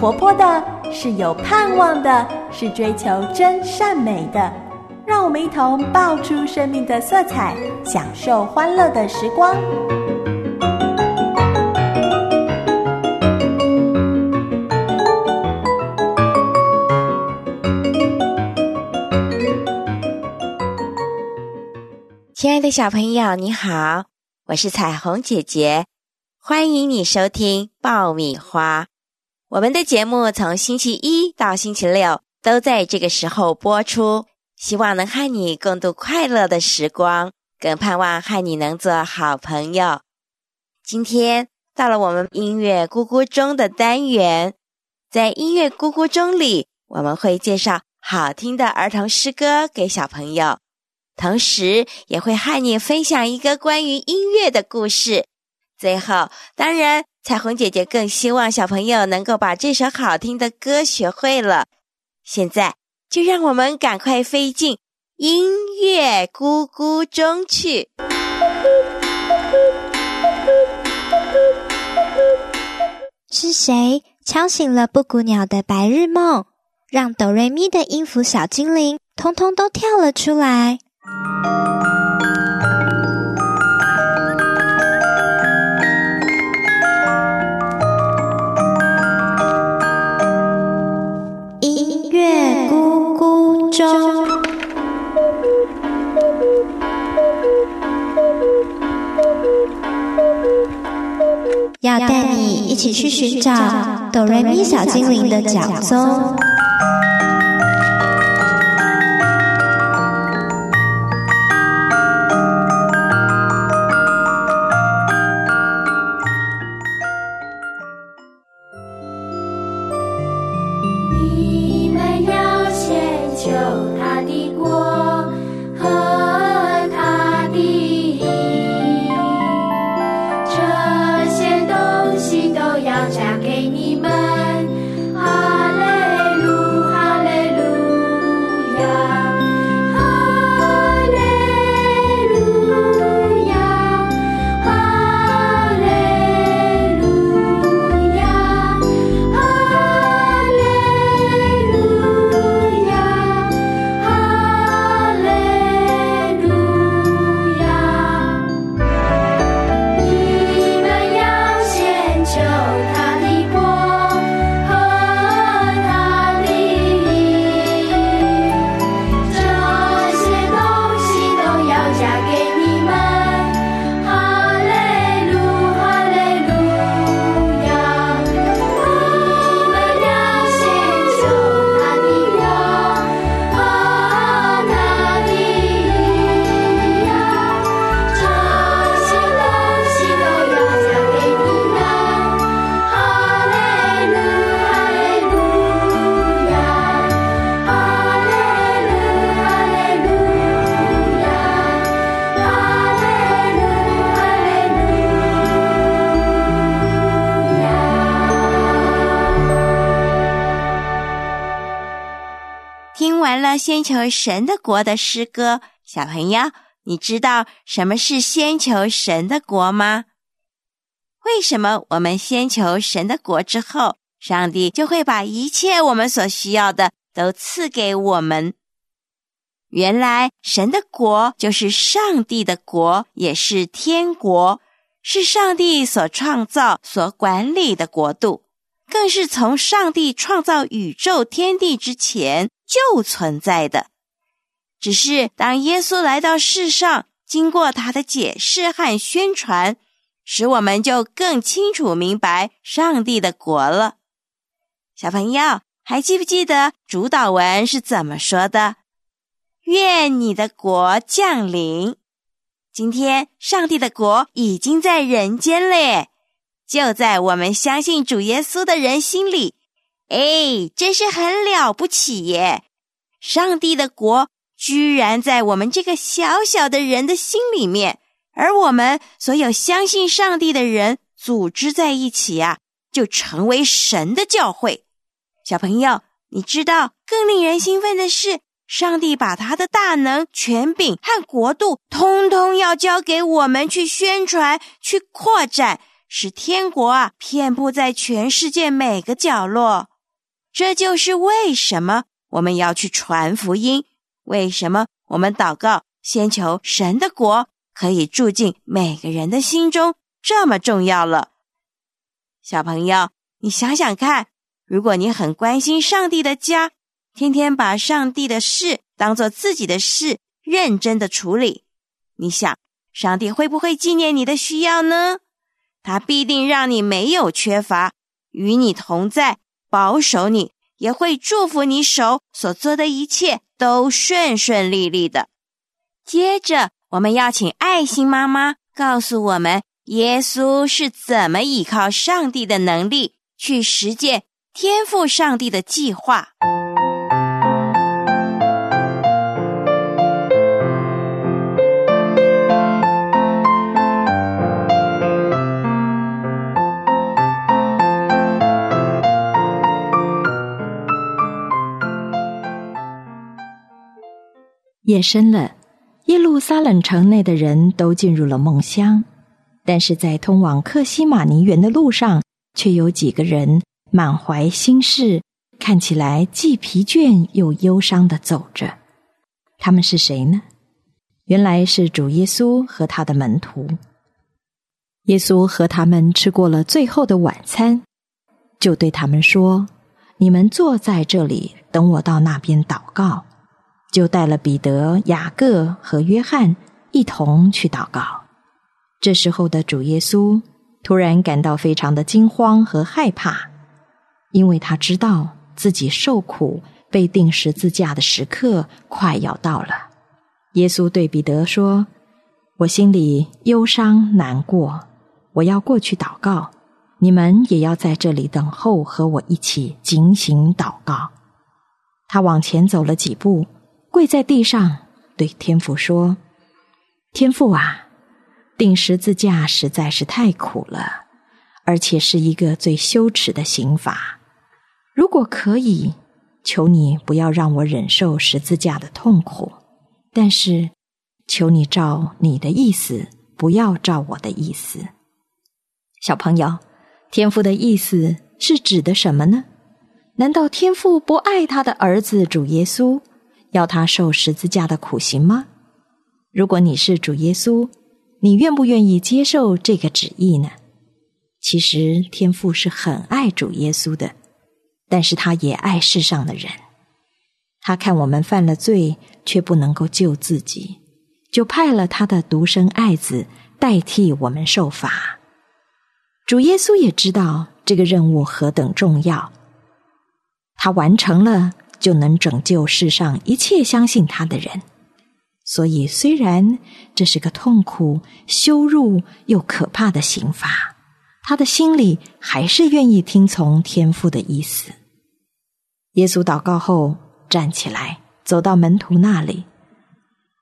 活泼的，是有盼望的，是追求真善美的。让我们一同爆出生命的色彩，享受欢乐的时光。亲爱的小朋友，你好，我是彩虹姐姐，欢迎你收听爆米花。我们的节目从星期一到星期六都在这个时候播出，希望能和你共度快乐的时光，更盼望和你能做好朋友。今天到了我们音乐咕咕钟的单元，在音乐咕咕钟里，我们会介绍好听的儿童诗歌给小朋友。同时也会和你分享一个关于音乐的故事。最后，当然，彩虹姐姐更希望小朋友能够把这首好听的歌学会了。现在，就让我们赶快飞进音乐咕咕中去。是谁敲醒了布谷鸟的白日梦，让哆瑞咪的音符小精灵通通都跳了出来？要带你一起去寻找哆瑞咪小精灵的脚踪。show. 先求神的国的诗歌，小朋友，你知道什么是先求神的国吗？为什么我们先求神的国之后，上帝就会把一切我们所需要的都赐给我们？原来神的国就是上帝的国，也是天国，是上帝所创造、所管理的国度，更是从上帝创造宇宙天地之前。就存在的，只是当耶稣来到世上，经过他的解释和宣传，使我们就更清楚明白上帝的国了。小朋友还记不记得主导文是怎么说的？愿你的国降临。今天上帝的国已经在人间嘞，就在我们相信主耶稣的人心里。哎，真是很了不起耶！上帝的国居然在我们这个小小的人的心里面，而我们所有相信上帝的人组织在一起啊，就成为神的教会。小朋友，你知道更令人兴奋的是，上帝把他的大能、权柄和国度，通通要交给我们去宣传、去扩展，使天国啊遍布在全世界每个角落。这就是为什么我们要去传福音，为什么我们祷告，先求神的国可以住进每个人的心中，这么重要了。小朋友，你想想看，如果你很关心上帝的家，天天把上帝的事当做自己的事，认真的处理，你想，上帝会不会纪念你的需要呢？他必定让你没有缺乏，与你同在。保守你，也会祝福你手所做的一切都顺顺利利的。接着，我们要请爱心妈妈告诉我们，耶稣是怎么依靠上帝的能力去实践天赋上帝的计划。夜深了，耶路撒冷城内的人都进入了梦乡，但是在通往克西马尼园的路上，却有几个人满怀心事，看起来既疲倦又忧伤的走着。他们是谁呢？原来是主耶稣和他的门徒。耶稣和他们吃过了最后的晚餐，就对他们说：“你们坐在这里，等我到那边祷告。”就带了彼得、雅各和约翰一同去祷告。这时候的主耶稣突然感到非常的惊慌和害怕，因为他知道自己受苦、被钉十字架的时刻快要到了。耶稣对彼得说：“我心里忧伤难过，我要过去祷告，你们也要在这里等候，和我一起警醒祷告。”他往前走了几步。跪在地上，对天父说：“天父啊，钉十字架实在是太苦了，而且是一个最羞耻的刑罚。如果可以，求你不要让我忍受十字架的痛苦。但是，求你照你的意思，不要照我的意思。”小朋友，天父的意思是指的什么呢？难道天父不爱他的儿子主耶稣？要他受十字架的苦刑吗？如果你是主耶稣，你愿不愿意接受这个旨意呢？其实天父是很爱主耶稣的，但是他也爱世上的人。他看我们犯了罪，却不能够救自己，就派了他的独生爱子代替我们受罚。主耶稣也知道这个任务何等重要，他完成了。就能拯救世上一切相信他的人。所以，虽然这是个痛苦、羞辱又可怕的刑罚，他的心里还是愿意听从天父的意思。耶稣祷告后站起来，走到门徒那里。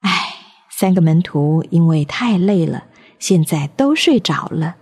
唉，三个门徒因为太累了，现在都睡着了。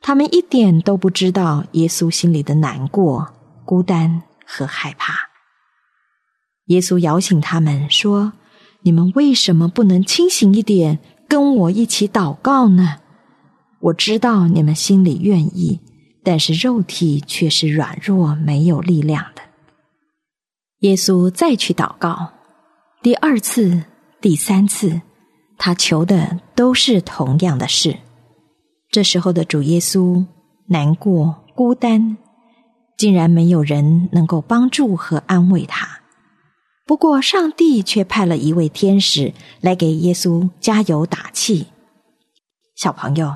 他们一点都不知道耶稣心里的难过、孤单和害怕。耶稣摇醒他们说：“你们为什么不能清醒一点，跟我一起祷告呢？我知道你们心里愿意，但是肉体却是软弱、没有力量的。”耶稣再去祷告，第二次、第三次，他求的都是同样的事。这时候的主耶稣难过、孤单，竟然没有人能够帮助和安慰他。不过，上帝却派了一位天使来给耶稣加油打气。小朋友，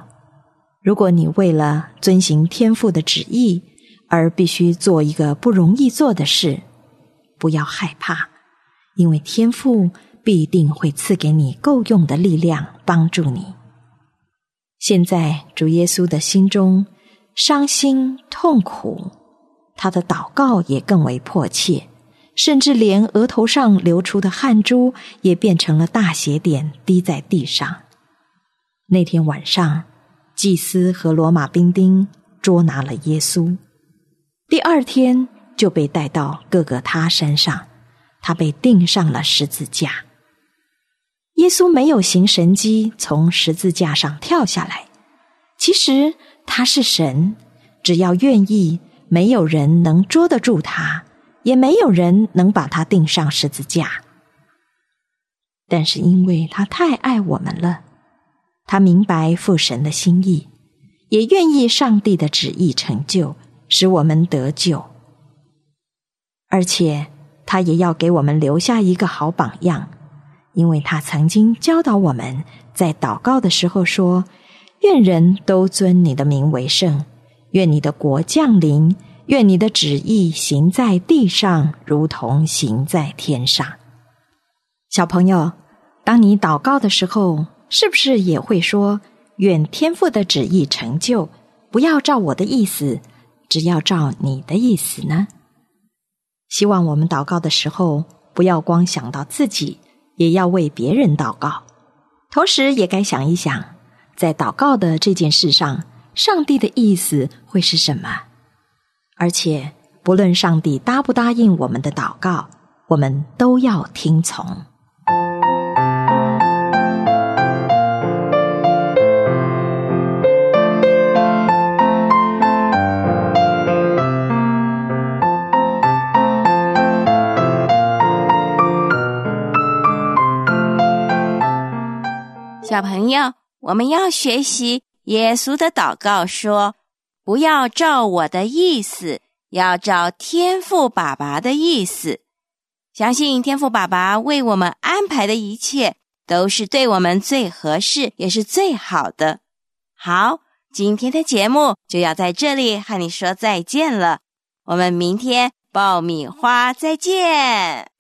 如果你为了遵行天父的旨意而必须做一个不容易做的事，不要害怕，因为天父必定会赐给你够用的力量帮助你。现在，主耶稣的心中伤心痛苦，他的祷告也更为迫切。甚至连额头上流出的汗珠也变成了大血点，滴在地上。那天晚上，祭司和罗马兵丁捉拿了耶稣，第二天就被带到各个他山上，他被钉上了十字架。耶稣没有行神迹，从十字架上跳下来。其实他是神，只要愿意，没有人能捉得住他。也没有人能把他钉上十字架。但是因为他太爱我们了，他明白父神的心意，也愿意上帝的旨意成就，使我们得救。而且他也要给我们留下一个好榜样，因为他曾经教导我们在祷告的时候说：“愿人都尊你的名为圣，愿你的国降临，愿你的旨意行在地上，如同行在天上。”小朋友，当你祷告的时候，是不是也会说“愿天父的旨意成就，不要照我的意思，只要照你的意思呢？”希望我们祷告的时候，不要光想到自己，也要为别人祷告。同时，也该想一想，在祷告的这件事上，上帝的意思会是什么？而且，不论上帝答不答应我们的祷告，我们都要听从。小朋友，我们要学习耶稣的祷告，说：“不要照我的意思，要照天赋爸爸的意思。”相信天赋爸爸为我们安排的一切，都是对我们最合适，也是最好的。好，今天的节目就要在这里和你说再见了。我们明天爆米花再见。